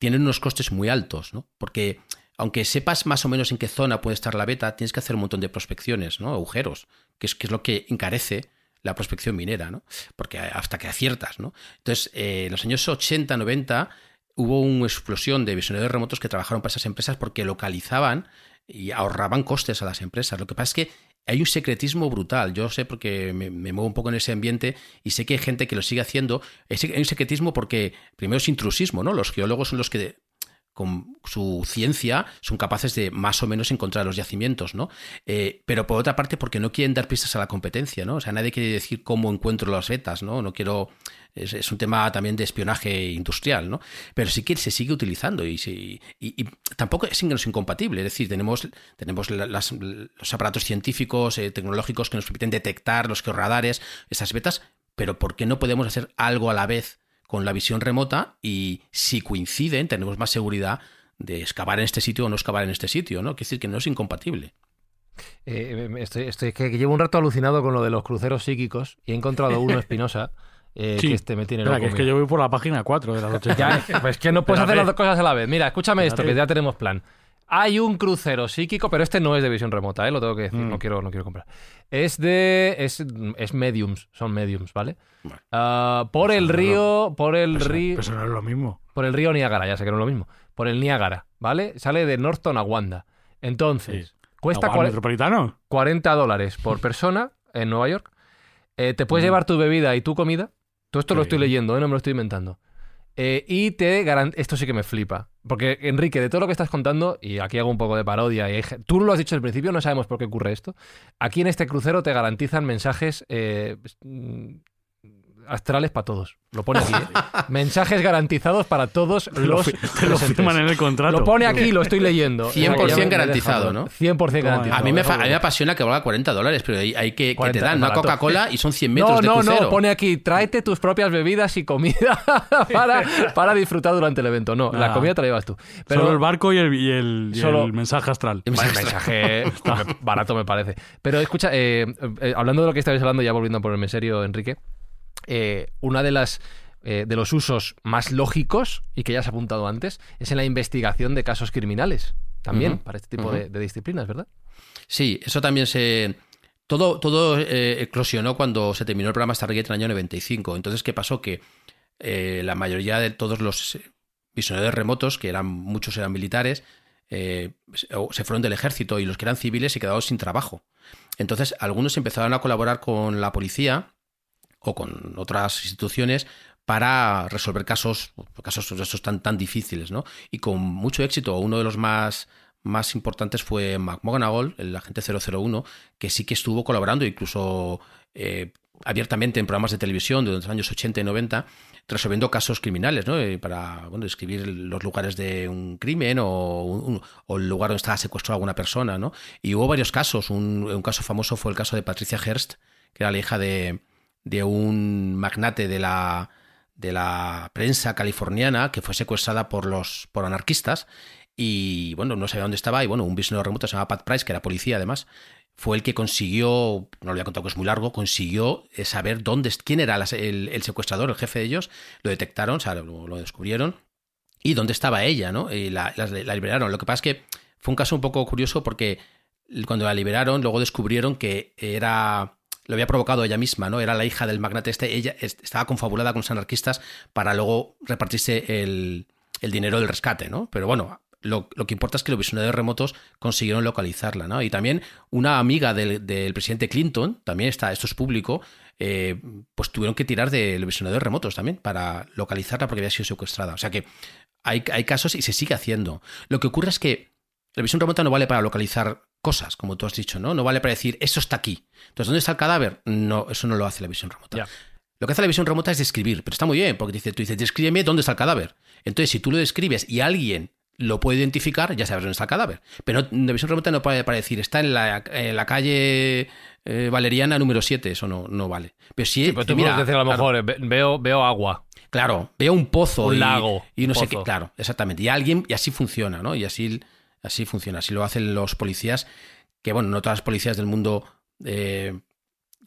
tienen unos costes muy altos, ¿no? Porque aunque sepas más o menos en qué zona puede estar la beta, tienes que hacer un montón de prospecciones, ¿no? Agujeros, que es, lo que encarece la prospección minera, ¿no? Porque hasta que aciertas, ¿no? Entonces, en los años 80, 90 hubo una explosión de visionarios remotos que trabajaron para esas empresas porque localizaban y ahorraban costes a las empresas. Lo que pasa es que hay un secretismo brutal. Yo sé porque me, muevo un poco en ese ambiente y sé que hay gente que lo sigue haciendo. Hay un secretismo porque primero es intrusismo, ¿no? Los geólogos son los que con su ciencia son capaces de más o menos encontrar los yacimientos, ¿no? Eh, pero por otra parte, porque no quieren dar pistas a la competencia, ¿no? O sea, nadie quiere decir cómo encuentro las vetas, ¿no? No quiero. Es, un tema también de espionaje industrial, ¿no? Pero sí que se sigue utilizando y, y, tampoco es, incompatible. Es decir, tenemos, tenemos los aparatos científicos, eh, tecnológicos que nos permiten detectar los georradares, esas vetas, pero ¿por qué no podemos hacer algo a la vez? Con la visión remota y si coinciden tenemos más seguridad de excavar en este sitio o no excavar en este sitio, ¿no? Quiere decir que no es incompatible. Eh, estoy, estoy que llevo un rato alucinado con lo de los cruceros psíquicos y he encontrado uno espinosa. Eh, que este me tiene loco. que es que yo voy por la página 4 de la noche. ya, pues que no puedes hacer las dos cosas a la vez. Mira, escúchame esto, que ya tenemos plan. Hay un crucero psíquico, pero este no es de visión remota, ¿eh? lo tengo que decir, no, mm. quiero, no quiero comprar. Es de. Es, es mediums, son mediums, ¿vale? Ah, por el río. Por el río. Eso no es lo mismo. Por el río Niágara, ya sé que no es lo mismo. Por el Niágara, ¿vale? Sale de Norton a Wanda. Entonces, cuesta metropolitano? 40 dólares por persona en Nueva York. Eh, te puedes mm. llevar tu bebida y tu comida. Todo esto lo estoy leyendo, ¿eh? no me lo estoy inventando. Eh, y te garantizan. Esto sí que me flipa Porque, Enrique, de todo lo que estás contando, y aquí hago un poco de parodia, y tú lo has dicho al principio, no sabemos por qué ocurre esto. Aquí en este crucero te garantizan mensajes eh, astrales para todos. Lo pone aquí. ¿eh? mensajes garantizados para todos Te lo, los te lo presentes. firman en el contrato. Lo pone aquí, lo estoy leyendo. 100% O sea, que ya me- garantizado, ¿no? 100% Toma, garantizado. A mí, me, a mí me apasiona que valga 40 dólares, pero hay, hay que, que 40, te dan una. Coca-Cola y son 100 metros No, de no, crucero. no, pone aquí, tráete tus propias bebidas y comida para, para disfrutar durante el evento. No, la Ah. comida te la llevas tú. Pero Solo el barco y el, y el- y Solo- el mensaje astral. Vale, mensaje barato me parece. Pero escucha, eh, eh, hablando de lo que estabais hablando, ya volviendo a ponerme serio, Enrique, eh, una de las eh, de los usos más lógicos y que ya has apuntado antes es en la investigación de casos criminales. También para este tipo de, de disciplinas, ¿verdad? Sí, eso también se... Todo, todo eh, eclosionó cuando se terminó el programa Stargate en el año 95. Entonces, ¿qué pasó? Que eh, la mayoría de todos los eh, visionadores remotos, que eran muchos eran militares, eh, se fueron del ejército y los que eran civiles se quedaron sin trabajo. Entonces, algunos empezaron a colaborar con la policía o con otras instituciones para resolver casos, casos tan, tan difíciles, ¿no? Y con mucho éxito. Uno de los más, más importantes fue McMonagall, el agente 001, que sí que estuvo colaborando, incluso eh, abiertamente en programas de televisión de los años 80 y 90, resolviendo casos criminales, ¿no? Eh, para bueno, describir los lugares de un crimen o el lugar donde estaba secuestrada alguna persona, ¿no? Y hubo varios casos. Un, un caso famoso fue el caso de Patricia Hearst, que era la hija de, de un magnate de la, de la prensa californiana que fue secuestrada por los por anarquistas y bueno, no sabía dónde estaba y bueno, un visionero remoto se llama Pat Price, que era policía además, fue el que consiguió, no lo voy a contar que es muy largo, consiguió eh, saber dónde, quién era el, el secuestrador, el jefe de ellos, lo detectaron, o sea, lo, descubrieron y dónde estaba ella, ¿no? Y la- la liberaron. Lo que pasa es que fue un caso un poco curioso porque cuando la liberaron, luego descubrieron que era lo había provocado ella misma, ¿no? Era la hija del magnate este, ella est- estaba confabulada con los anarquistas para luego repartirse el, el dinero del rescate, ¿no? Pero bueno, lo, lo que importa es que los visionarios remotos consiguieron localizarla, ¿no? Y también una amiga del, del presidente Clinton, también está, esto es público, eh, pues tuvieron que tirar de los visionarios remotos también para localizarla porque había sido secuestrada. O sea que hay, hay casos y se sigue haciendo. Lo que ocurre es que la visión remota no vale para localizar cosas, como tú has dicho, ¿no? No vale para decir, eso está aquí. Entonces, ¿dónde está el cadáver? No, eso no lo hace la visión remota. Lo que hace la visión remota es describir, pero está muy bien, porque dice, tú dices, descríbeme dónde está el cadáver. Entonces, si tú lo describes y alguien lo puede identificar, ya sabes dónde está el cadáver. Pero no- la visión remota no puede para decir, está en la, en la calle eh, Valeriana número 7, eso no, no vale. Pero si, Sí, pero tú mira, puedes decir a lo claro, mejor, eh, ve- veo, veo agua. Claro, veo un pozo. Un y, lago, Y no sé qué, claro, exactamente. Y alguien, y así funciona, ¿no? Y así, así funciona, así lo hacen los policías, que bueno, no todas las policías del mundo eh,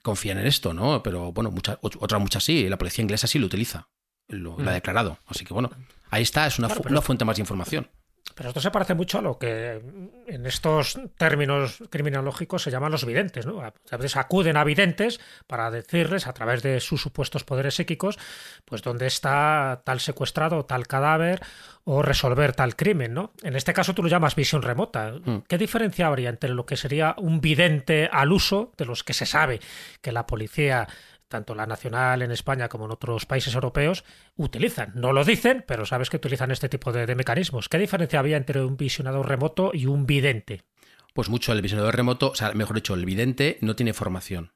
confían en esto, ¿no? Pero bueno, muchas, otras muchas sí, la policía inglesa sí lo utiliza, lo, lo ha Mm. declarado. Así que bueno, ahí está, es una, Claro, fu- pero- una fuente más de información. Pero esto se parece mucho a lo que en estos términos criminológicos se llaman los videntes, ¿no? A veces acuden a videntes para decirles, a través de sus supuestos poderes psíquicos, pues dónde está tal secuestrado, tal cadáver, o resolver tal crimen, ¿no? En este caso tú lo llamas visión remota. ¿Qué diferencia habría entre lo que sería un vidente al uso, de los que se sabe que la policía tanto la nacional en España como en otros países europeos, utilizan. No lo dicen, pero sabes que utilizan este tipo de, mecanismos. ¿Qué diferencia había entre un visionador remoto y un vidente? Pues mucho, el visionador remoto, o sea, mejor dicho, el vidente no tiene formación.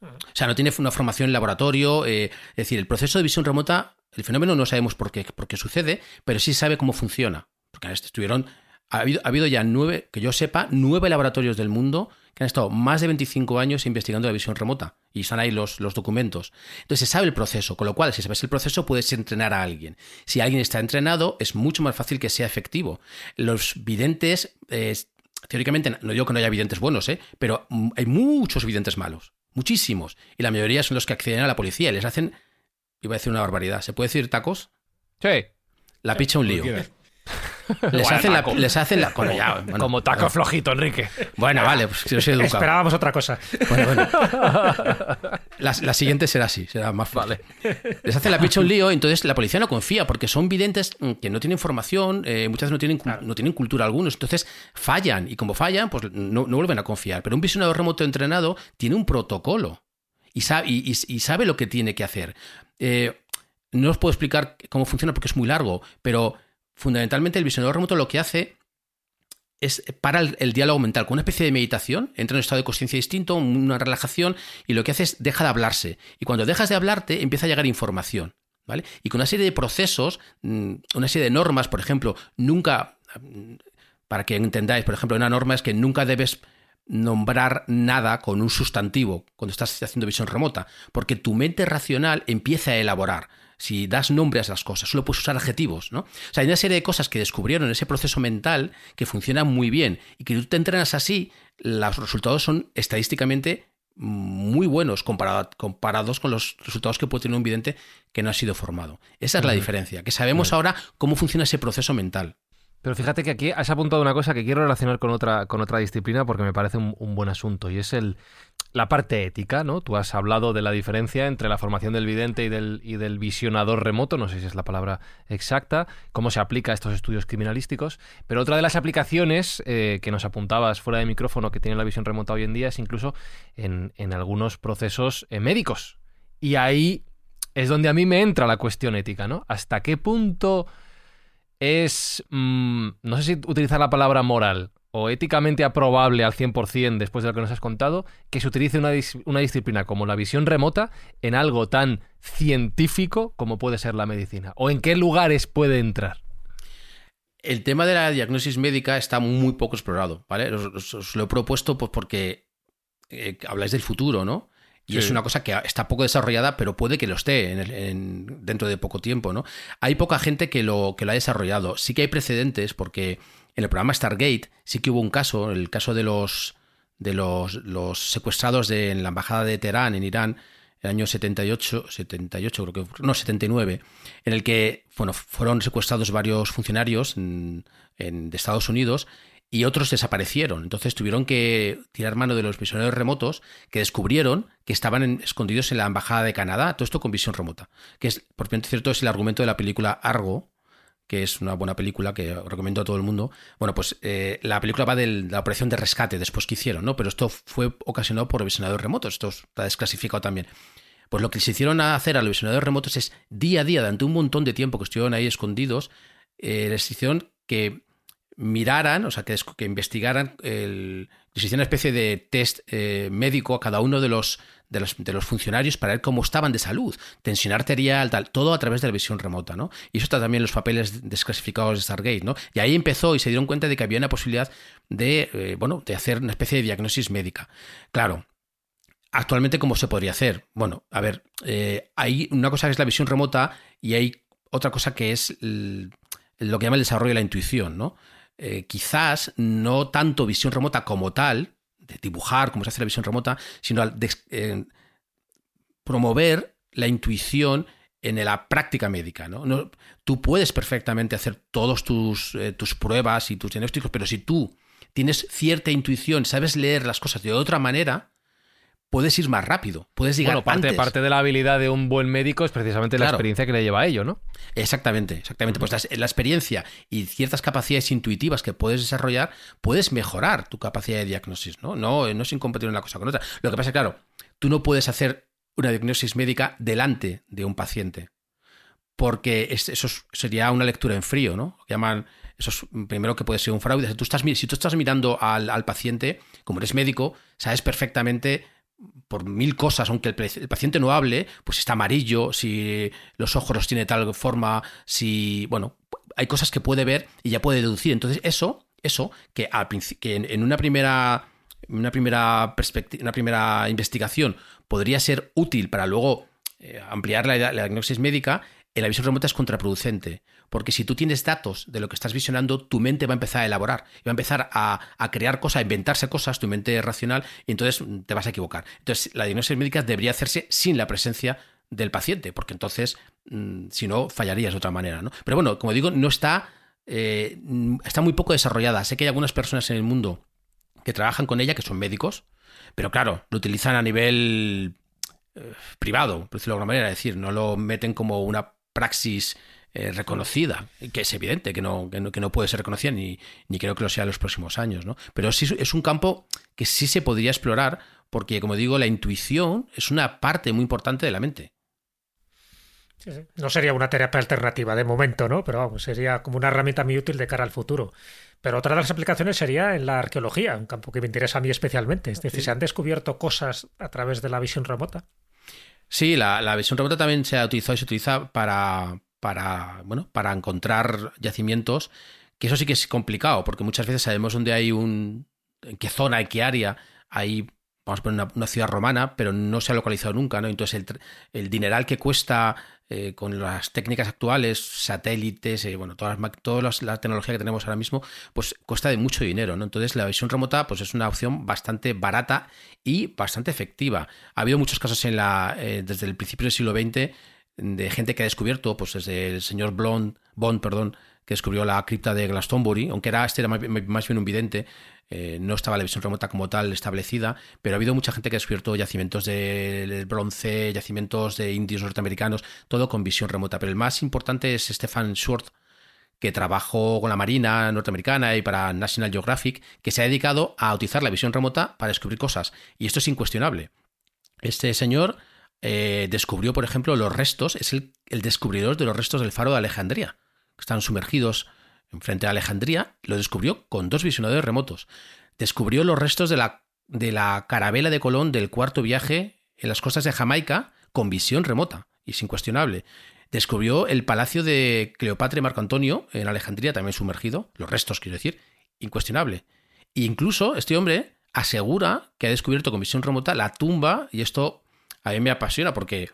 O sea, no tiene una formación en laboratorio. eh, es decir, el proceso de visión remota, el fenómeno no sabemos por qué, por qué sucede, pero sí sabe cómo funciona. Porque estuvieron. Ha habido, ha habido ya nueve, que yo sepa, nueve laboratorios del mundo que han estado más de 25 años investigando la visión remota. Y están ahí los, los documentos. Entonces se sabe el proceso, con lo cual, si sabes el proceso, puedes entrenar a alguien. Si alguien está entrenado, es mucho más fácil que sea efectivo. Los videntes, eh, teóricamente, no digo que no haya videntes buenos, ¿eh? pero mm, hay muchos videntes malos. Muchísimos. Y la mayoría son los que acceden a la policía y les hacen. Iba a decir una barbaridad. ¿Se puede decir tacos? Sí. La picha un lío. Les hacen, la, les hacen la. Bueno, ya, bueno, Como taco bueno. flojito, Enrique. Bueno, vale, pues yo soy educado. Esperábamos otra cosa. Bueno, bueno. La, la siguiente será así, será más vale. Les hacen la picha un lío, entonces la policía no confía, porque son videntes mm, que no tienen formación, eh, muchas veces no tienen, no tienen cultura algunos, entonces fallan, y como fallan, pues no, no vuelven a confiar. Pero un visionador remoto entrenado tiene un protocolo y sabe, y sabe lo que tiene que hacer. Eh, no os puedo explicar cómo funciona porque es muy largo, pero fundamentalmente el visionador remoto lo que hace es para el, diálogo mental, con una especie de meditación, entra en un estado de conciencia distinto, una relajación, y lo que hace es deja de hablarse. Y cuando dejas de hablarte, empieza a llegar información. ¿Vale? Y con una serie de procesos, mm, una serie de normas, por ejemplo, nunca, mm, para que entendáis, por ejemplo, una norma es que nunca debes nombrar nada con un sustantivo cuando estás haciendo visión remota, porque tu mente racional empieza a elaborar si das nombre a esas cosas, solo puedes usar adjetivos, ¿no? O sea, hay una serie de cosas que descubrieron en ese proceso mental que funcionan muy bien y que tú te entrenas así, los resultados son estadísticamente muy buenos comparados con los resultados que puede tener un vidente que no ha sido formado. Esa es la diferencia, que sabemos ahora cómo funciona ese proceso mental. Pero fíjate que aquí has apuntado una cosa que quiero relacionar con otra, con otra disciplina porque me parece un buen asunto y es el, la parte ética, ¿no? Tú has hablado de la diferencia entre la formación del vidente y del, y del visionador remoto, no sé si es la palabra exacta, cómo se aplica a estos estudios criminalísticos, pero otra de las aplicaciones eh, que nos apuntabas fuera de micrófono que tiene la visión remota hoy en día es incluso en, algunos procesos eh, médicos. Y ahí es donde a mí me entra la cuestión ética, ¿no? ¿Hasta qué punto es, mm, no sé si utilizar la palabra moral, o éticamente aprobable al 100% después de lo que nos has contado, que se utilice una, una, disciplina como la visión remota en algo tan científico como puede ser la medicina? ¿O en qué lugares puede entrar? El tema de la diagnosis médica está muy poco explorado, ¿vale? Os, lo he propuesto pues porque eh, habláis del futuro, ¿no? Y es una cosa que está poco desarrollada, pero puede que lo esté dentro de poco tiempo, ¿no? Hay poca gente que lo, que lo ha desarrollado. Sí que hay precedentes porque en el programa Stargate sí que hubo un caso, el caso de los, de los, secuestrados de, en la embajada de Teherán, en Irán, el año 78, 78 creo que, no, 79, en el que bueno, fueron secuestrados varios funcionarios en, de Estados Unidos y otros desaparecieron. Entonces tuvieron que tirar mano de los visionarios remotos que descubrieron que estaban escondidos en la embajada de Canadá, todo esto con visión remota, que es, por cierto, es el argumento de la película Argo, que es una buena película que recomiendo a todo el mundo. Bueno, pues eh, la película va de la operación de rescate después que hicieron, ¿no? Pero esto fue ocasionado por visionadores remotos, esto está desclasificado también. Pues lo que se hicieron a hacer a los visionadores remotos es día a día, durante un montón de tiempo que estuvieron ahí escondidos, eh, les hicieron que miraran, o sea, que, que investigaran, el, hicieron una especie de test eh, médico a cada uno de los de los, de los, funcionarios para ver cómo estaban de salud, tensión arterial, tal, todo a través de la visión remota, ¿no? Y eso está también en los papeles desclasificados de Stargate, ¿no? Y ahí empezó y se dieron cuenta de que había una posibilidad de, eh, bueno, de hacer una especie de diagnosis médica. Claro, actualmente, ¿cómo se podría hacer? Bueno, a ver, eh, hay una cosa que es la visión remota y hay otra cosa que es lo que llama el desarrollo de la intuición, ¿no? Eh, quizás no tanto visión remota como tal, de dibujar, como se hace la visión remota, sino al eh, promover la intuición en la práctica médica. ¿no? tú puedes perfectamente hacer todas tus, eh, tus pruebas y tus diagnósticos, pero si tú tienes cierta intuición, sabes leer las cosas de otra manera, puedes ir más rápido, puedes llegar bueno, parte, parte de la habilidad de un buen médico es precisamente la experiencia que le lleva a ello, ¿no? Exactamente, exactamente. Pues la, la, experiencia y ciertas capacidades intuitivas que puedes desarrollar, puedes mejorar tu capacidad de diagnosis, ¿no? No, no es incompatible una cosa con otra. Lo que pasa es claro, tú no puedes hacer una diagnosis médica delante de un paciente, porque eso sería una lectura en frío, ¿no? llaman eso es primero que puede ser un fraude. Si tú estás, si tú estás mirando al, al paciente, como eres médico, sabes perfectamente por mil cosas, aunque el, paciente no hable, pues está amarillo, si los ojos los tiene tal forma, si, bueno, hay cosas que puede ver y ya puede deducir. Entonces, eso, eso, que, al que en, una primera, una primera perspectiva, una primera investigación podría ser útil para luego eh, ampliar la, la diagnosis médica, en la visión remota es contraproducente. Porque si tú tienes datos de lo que estás visionando, tu mente va a empezar a elaborar, va a empezar a, crear cosas, a inventarse cosas, tu mente es racional, y entonces te vas a equivocar. Entonces, la diagnosis médica debería hacerse sin la presencia del paciente, porque entonces, mm, si no, fallarías de otra manera. ¿no? Pero bueno, como digo, no está, eh, está muy poco desarrollada. Sé que hay algunas personas en el mundo que trabajan con ella, que son médicos, pero claro, lo utilizan a nivel eh, privado, por decirlo de alguna manera, es decir, no lo meten como una praxis eh, reconocida, que es evidente que no, que no, puede ser reconocida ni, ni, creo que lo sea en los próximos años, ¿no? Pero sí es un campo que sí se podría explorar porque, como digo, la intuición es una parte muy importante de la mente. No sería una terapia alternativa de momento, ¿no? Pero vamos, sería como una herramienta muy útil de cara al futuro. Pero otra de las aplicaciones sería en la arqueología, un campo que me interesa a mí especialmente. Es decir, ¿se han descubierto cosas a través de la visión remota? Sí, la, visión remota también se ha utilizado y se utiliza para, para, bueno, para encontrar yacimientos, que eso sí que es complicado, porque muchas veces sabemos dónde hay un, en qué zona, en qué área hay vamos a poner una, ciudad romana, pero no se ha localizado nunca, ¿no? Entonces el, el dineral que cuesta eh, con las técnicas actuales, satélites, eh, bueno, todas, las, la tecnología que tenemos ahora mismo, pues cuesta de mucho dinero, ¿no? Entonces la visión remota, pues es una opción bastante barata y bastante efectiva. Ha habido muchos casos en la, eh, desde el principio del siglo XX de gente que ha descubierto, pues desde el señor Blond, Bond, perdón, que descubrió la cripta de Glastonbury, aunque era este era más bien un vidente, eh, no estaba la visión remota como tal establecida, pero ha habido mucha gente que ha descubierto yacimientos de bronce, yacimientos de indios norteamericanos, todo con visión remota. Pero el más importante es Stefan Schwartz, que trabajó con la Marina norteamericana y para National Geographic, que se ha dedicado a utilizar la visión remota para descubrir cosas. Y esto es incuestionable. Este señor eh, descubrió, por ejemplo, los restos, es el, descubridor de los restos del faro de Alejandría, están sumergidos frente a Alejandría, lo descubrió con dos visionadores remotos. Descubrió los restos de la, de la carabela de Colón del cuarto viaje en las costas de Jamaica con visión remota, y es incuestionable. Descubrió el palacio de Cleopatra y Marco Antonio en Alejandría, también sumergido, los restos quiero decir, incuestionable. E incluso este hombre asegura que ha descubierto con visión remota la tumba, y esto a mí me apasiona porque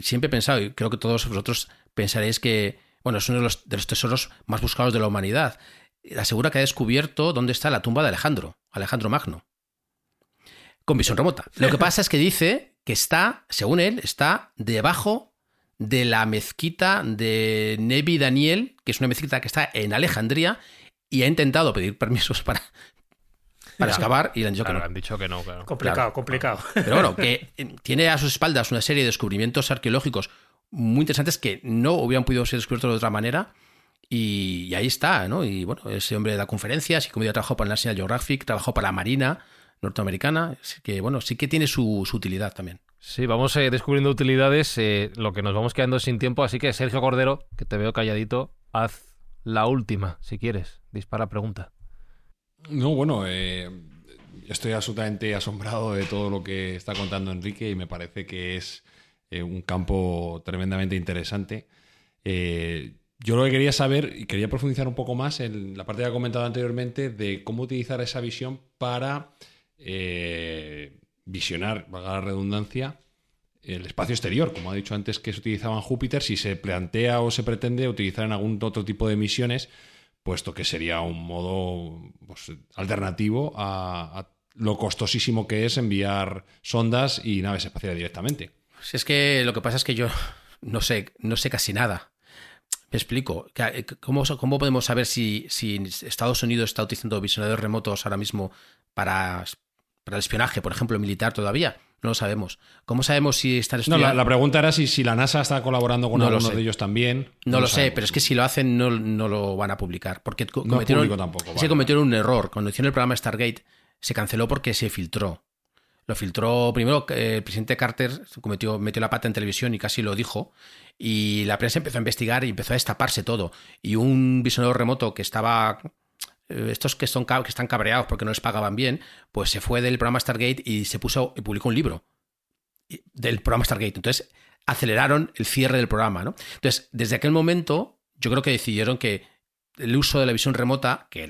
siempre he pensado, y creo que todos vosotros pensaréis que bueno, es uno de los, tesoros más buscados de la humanidad. Asegura que ha descubierto dónde está la tumba de Alejandro, Alejandro Magno. Con visión remota. Lo que pasa es que dice que está, según él, está debajo de la mezquita de Nebi Daniel, que es una mezquita que está en Alejandría, y ha intentado pedir permisos para, para excavar y le han dicho que no. Han dicho que no, Complicado, complicado. Pero bueno, que tiene a sus espaldas una serie de descubrimientos arqueológicos muy interesantes que no hubieran podido ser descubiertos de otra manera. Y, ahí está, ¿no? Y bueno, ese hombre da conferencias y como ya trabajó para la National Geographic, trabajó para la Marina norteamericana, así que bueno, sí que tiene su, utilidad también. Sí, vamos eh, descubriendo utilidades, eh, lo que nos vamos quedando sin tiempo, así que Sergio Cordero, que te veo calladito, haz la última, si quieres, dispara pregunta. No, bueno, eh, estoy absolutamente asombrado de todo lo que está contando Enrique y me parece que es eh, un campo tremendamente interesante. Eh, yo lo que quería saber y quería profundizar un poco más en la parte que ha comentado anteriormente de cómo utilizar esa visión para eh, visionar, valga la redundancia, el espacio exterior. Como ha dicho antes que se utilizaba en Júpiter, si se plantea o se pretende utilizar en algún otro tipo de misiones, puesto que sería un modo pues, alternativo a lo costosísimo que es enviar sondas y naves espaciales directamente. Si es que lo que pasa es que yo no sé, no sé casi nada. Me explico. ¿Cómo, cómo podemos saber si, si, Estados Unidos está utilizando visionadores remotos ahora mismo para, para el espionaje, por ejemplo, militar todavía? No lo sabemos. ¿Cómo sabemos si están estudiando? No, la, pregunta era si, si, la NASA está colaborando con algunos de ellos también. No, lo, sé, pero es que si lo hacen no, no lo van a publicar. Porque cometieron, tampoco, se cometieron un error. Cuando hicieron el programa Stargate se canceló porque se filtró. Lo filtró primero, eh, el presidente Carter cometió, metió la pata en televisión y casi lo dijo. Y la prensa empezó a investigar y empezó a destaparse todo. Y un visionador remoto que estaba eh, estos que, son, que están cabreados porque no les pagaban bien, pues se fue del programa Stargate y se puso y publicó un libro del programa Stargate. Entonces aceleraron el cierre del programa, ¿no? Entonces, desde aquel momento, yo creo que decidieron que el uso de la visión remota, que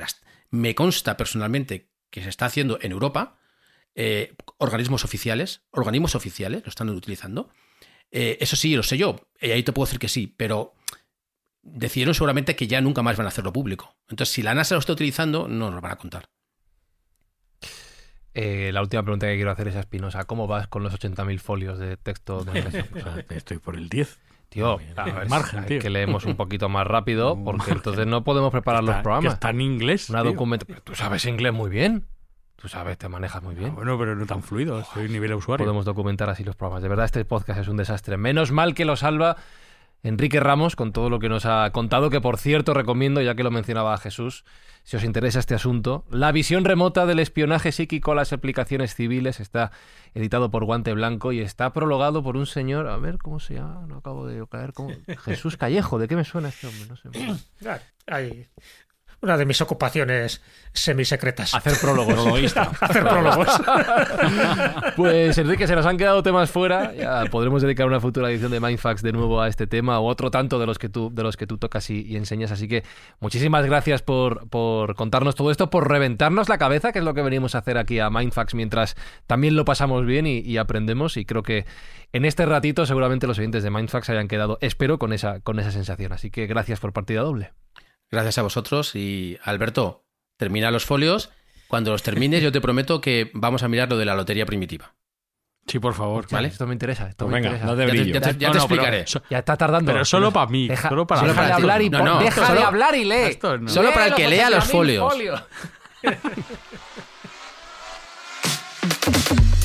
me consta personalmente que se está haciendo en Europa, eh, organismos oficiales, organismos oficiales lo están utilizando. Eh, eso sí, lo sé yo, y ahí te puedo decir que sí, pero decidieron seguramente que ya nunca más van a hacerlo público. Entonces, si la NASA lo está utilizando, no nos lo van a contar. Eh, la última pregunta que quiero hacer es a Espinosa. ¿Cómo vas con los 80.000 folios de texto? Estoy por el 10. Tío, margen, que leemos un poquito más rápido porque entonces no podemos preparar los programas. está en inglés. Una documento... Tú sabes inglés muy bien. Tú sabes, te manejas muy bien. Ah, bueno, pero no tan fluido, soy nivel usuario. Podemos documentar así los programas. De verdad, este podcast es un desastre. Menos mal que lo salva Enrique Ramos con todo lo que nos ha contado, que por cierto recomiendo, ya que lo mencionaba Jesús, si os interesa este asunto. La visión remota del espionaje psíquico a las aplicaciones civiles está editado por Guante Blanco y está prologado por un señor, a ver cómo se llama, no acabo de caer, ¿cómo? Jesús Callejo, ¿de qué me suena este hombre? No sé. Ah, Ahí. Una de mis ocupaciones semisecretas. Hacer prólogos. Hacer prólogos. Pues Enrique, se nos han quedado temas fuera. Ya podremos dedicar una futura edición de Mindfax de nuevo a este tema o otro tanto de los que tú, de los que tú tocas y, y enseñas. Así que muchísimas gracias por, por contarnos todo esto, por reventarnos la cabeza, que es lo que venimos a hacer aquí a Mindfax mientras también lo pasamos bien y, y aprendemos. Y creo que en este ratito seguramente los oyentes de Mindfax hayan quedado, espero, con esa, con esa sensación. Así que gracias por partida doble. Gracias a vosotros y Alberto, termina los folios. Cuando los termines, yo te prometo que vamos a mirar lo de la lotería primitiva. Sí, por favor. Vale, esto me interesa. Esto Pues me venga, interesa. no te Ya te, brillo. ya te- ya No, te no, pero- explicaré. so- Ya está tardando. Pero solo para mí, Deja, solo para solo para ti. hablar y No, deja solo- de hablar y lee. Esto no. Solo para el que lea los Ramín, folios.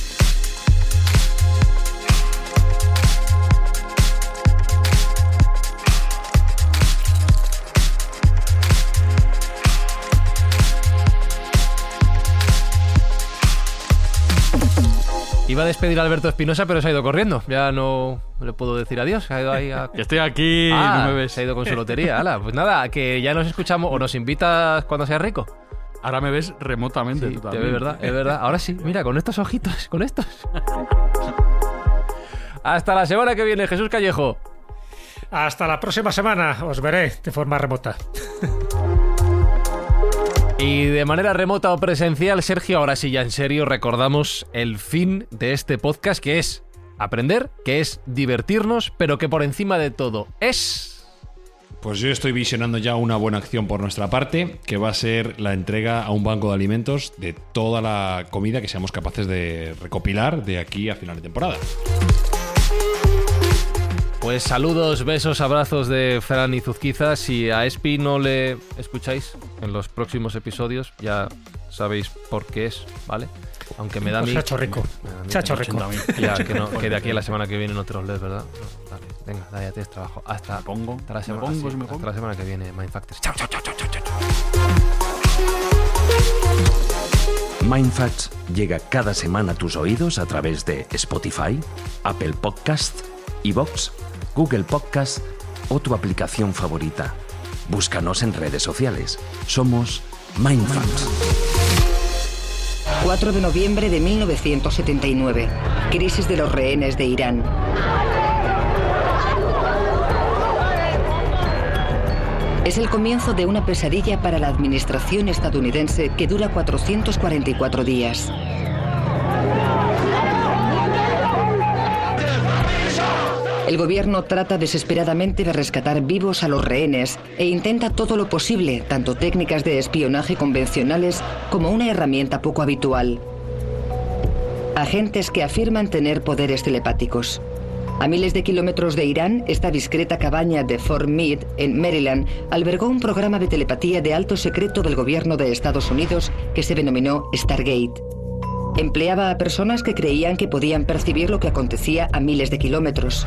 Iba a despedir a Alberto Espinosa, pero se ha ido corriendo. Ya no le puedo decir adiós. Se ha ido ahí a... Estoy aquí, Ah, no me ves. se ha ido con su lotería. Hala, pues nada, que ya nos escuchamos o nos invitas cuando seas rico. Ahora me ves remotamente. Sí, tú verdad, es verdad. Ahora sí, mira, con estos ojitos, con estos. Hasta la semana que viene, Jesús Callejo. Hasta la próxima semana. Os veré de forma remota. Y de manera remota o presencial, Sergio, ahora sí ya en serio recordamos el fin de este podcast, que es aprender, que es divertirnos, pero que por encima de todo es... Pues yo estoy visionando ya una buena acción por nuestra parte, que va a ser la entrega a un banco de alimentos de toda la comida que seamos capaces de recopilar de aquí a final de temporada. Pues saludos, besos, abrazos de Fran y Zuzquiza. Si a Espi no le escucháis en los próximos episodios, ya sabéis por qué es, ¿vale? Aunque me da ha hecho rico. hecho rico. Ya, que, no, que de aquí a la semana que viene no te los lees, ¿verdad? No, dale, venga, dale, ya tienes trabajo. Hasta, pongo, hasta la semana, pongo, sí, me hasta la semana que viene, Mindfactors. Chao, chao, chao, chao, chao, chao. Mindfacts llega cada semana a tus oídos a través de Spotify, Apple Podcast, Evox, Google Podcast o tu aplicación favorita. Búscanos en redes sociales. Somos Mindfacts. 4 de noviembre de 1979. Crisis de los rehenes de Irán. Es el comienzo de una pesadilla para la administración estadounidense que dura 444 días. El gobierno trata desesperadamente de rescatar vivos a los rehenes e intenta todo lo posible, tanto técnicas de espionaje convencionales como una herramienta poco habitual. Agentes que afirman tener poderes telepáticos. A miles de kilómetros de Irán, esta discreta cabaña de Fort Meade, en Maryland, albergó un programa de telepatía de alto secreto del gobierno de Estados Unidos que se denominó Stargate. Empleaba a personas que creían que podían percibir lo que acontecía a miles de kilómetros.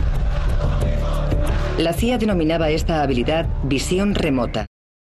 La CIA denominaba esta habilidad visión remota.